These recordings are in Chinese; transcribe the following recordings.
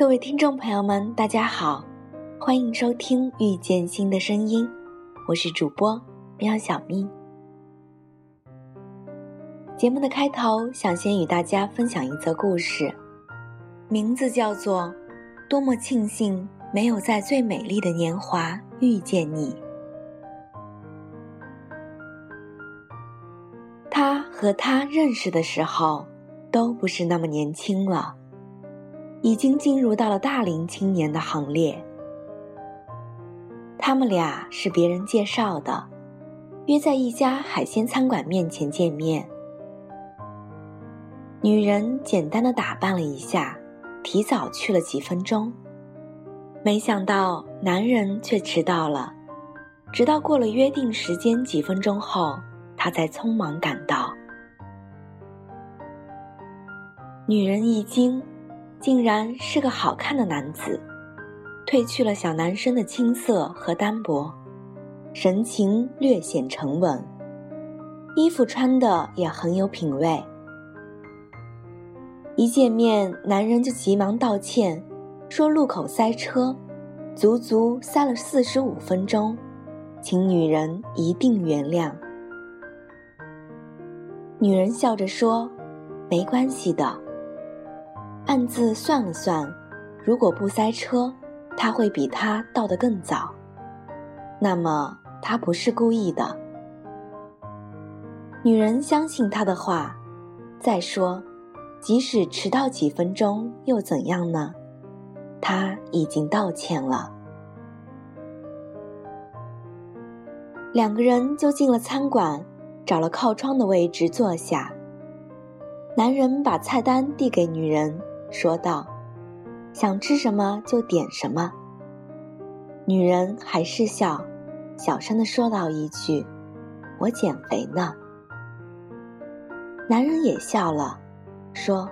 各位听众朋友们，大家好，欢迎收听《遇见新的声音》，我是主播喵小咪。节目的开头，想先与大家分享一则故事，名字叫做《多么庆幸没有在最美丽的年华遇见你》。他和他认识的时候，都不是那么年轻了。已经进入到了大龄青年的行列。他们俩是别人介绍的，约在一家海鲜餐馆面前见面。女人简单的打扮了一下，提早去了几分钟，没想到男人却迟到了，直到过了约定时间几分钟后，他才匆忙赶到。女人一惊。竟然是个好看的男子，褪去了小男生的青涩和单薄，神情略显沉稳，衣服穿的也很有品味。一见面，男人就急忙道歉，说路口塞车，足足塞了四十五分钟，请女人一定原谅。女人笑着说：“没关系的。”暗自算了算，如果不塞车，他会比他到得更早。那么他不是故意的。女人相信他的话。再说，即使迟到几分钟又怎样呢？他已经道歉了。两个人就进了餐馆，找了靠窗的位置坐下。男人把菜单递给女人。说道：“想吃什么就点什么。”女人还是笑，小声的说道一句：“我减肥呢。”男人也笑了，说：“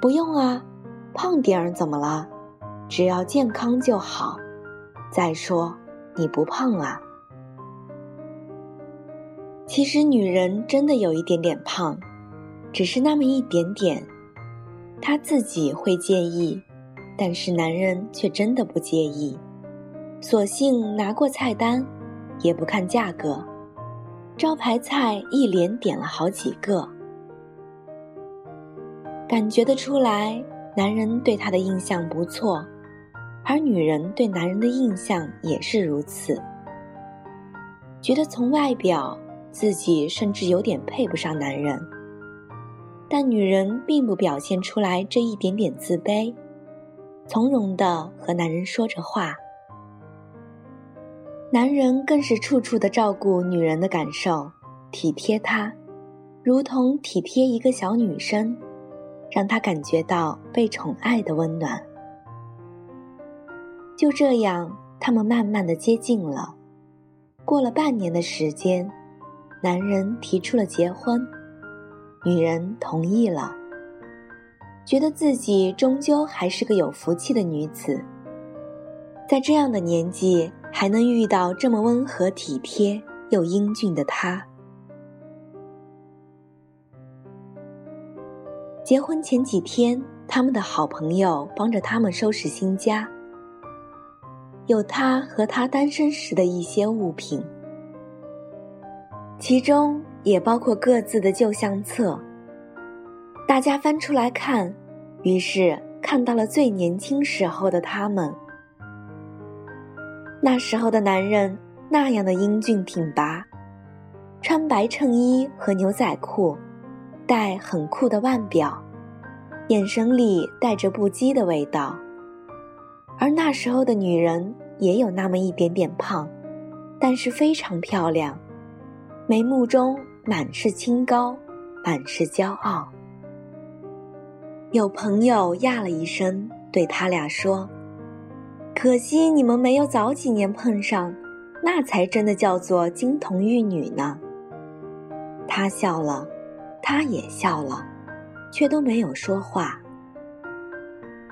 不用啊，胖点儿怎么了？只要健康就好。再说你不胖啊。”其实女人真的有一点点胖，只是那么一点点。他自己会介意，但是男人却真的不介意，索性拿过菜单，也不看价格，招牌菜一连点了好几个。感觉得出来，男人对她的印象不错，而女人对男人的印象也是如此，觉得从外表自己甚至有点配不上男人。但女人并不表现出来这一点点自卑，从容的和男人说着话。男人更是处处的照顾女人的感受，体贴她，如同体贴一个小女生，让她感觉到被宠爱的温暖。就这样，他们慢慢的接近了。过了半年的时间，男人提出了结婚。女人同意了，觉得自己终究还是个有福气的女子，在这样的年纪还能遇到这么温和体贴又英俊的他。结婚前几天，他们的好朋友帮着他们收拾新家，有他和他单身时的一些物品，其中。也包括各自的旧相册。大家翻出来看，于是看到了最年轻时候的他们。那时候的男人那样的英俊挺拔，穿白衬衣和牛仔裤，戴很酷的腕表，眼神里带着不羁的味道。而那时候的女人也有那么一点点胖，但是非常漂亮，眉目中。满是清高，满是骄傲。有朋友呀了一声，对他俩说：“可惜你们没有早几年碰上，那才真的叫做金童玉女呢。”他笑了，他也笑了，却都没有说话。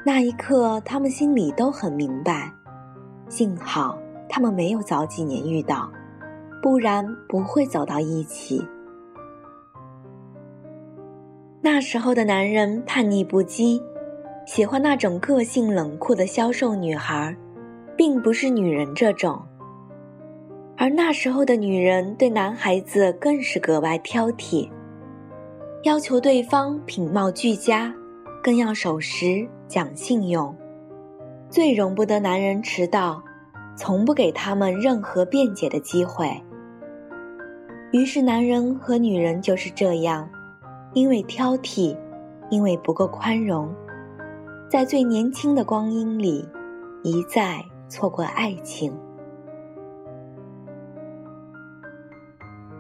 那一刻，他们心里都很明白，幸好他们没有早几年遇到，不然不会走到一起。那时候的男人叛逆不羁，喜欢那种个性冷酷的消瘦女孩，并不是女人这种。而那时候的女人对男孩子更是格外挑剔，要求对方品貌俱佳，更要守时讲信用，最容不得男人迟到，从不给他们任何辩解的机会。于是，男人和女人就是这样，因为挑剔，因为不够宽容，在最年轻的光阴里，一再错过爱情。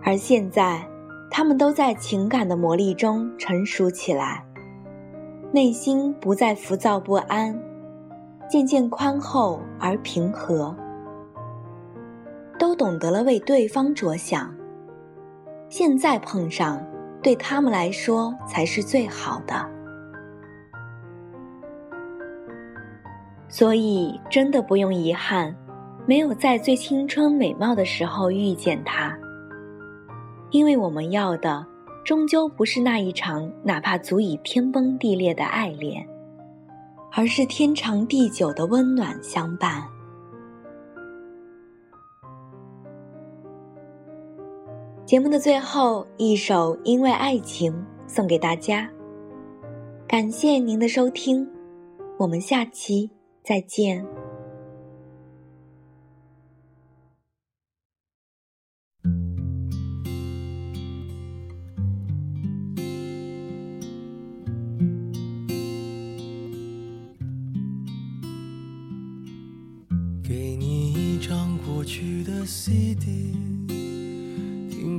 而现在，他们都在情感的磨砺中成熟起来，内心不再浮躁不安，渐渐宽厚而平和，都懂得了为对方着想。现在碰上，对他们来说才是最好的。所以，真的不用遗憾，没有在最青春美貌的时候遇见他。因为我们要的，终究不是那一场哪怕足以天崩地裂的爱恋，而是天长地久的温暖相伴。节目的最后一首《因为爱情》送给大家，感谢您的收听，我们下期再见。给你一张过去的 CD，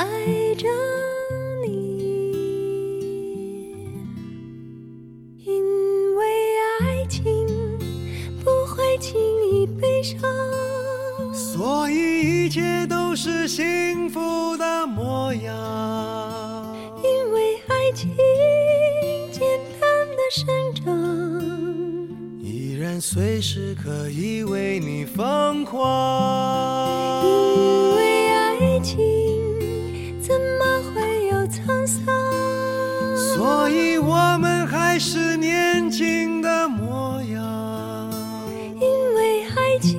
爱着你。因为爱情不会轻易悲伤，所以一切都是幸福的模样。因为爱情简单的生长。依然随时可以为你疯狂，因为所以我们还是年轻的模样。因为爱情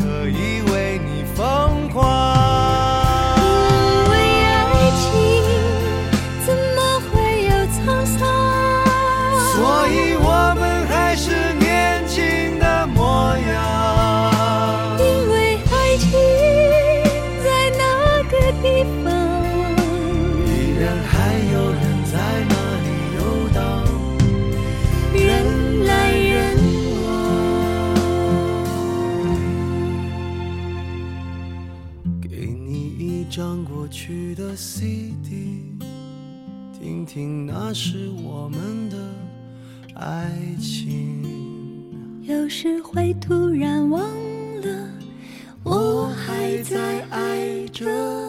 可以为你疯。CD，听听那是我们的爱情。有时会突然忘了，我还在爱着。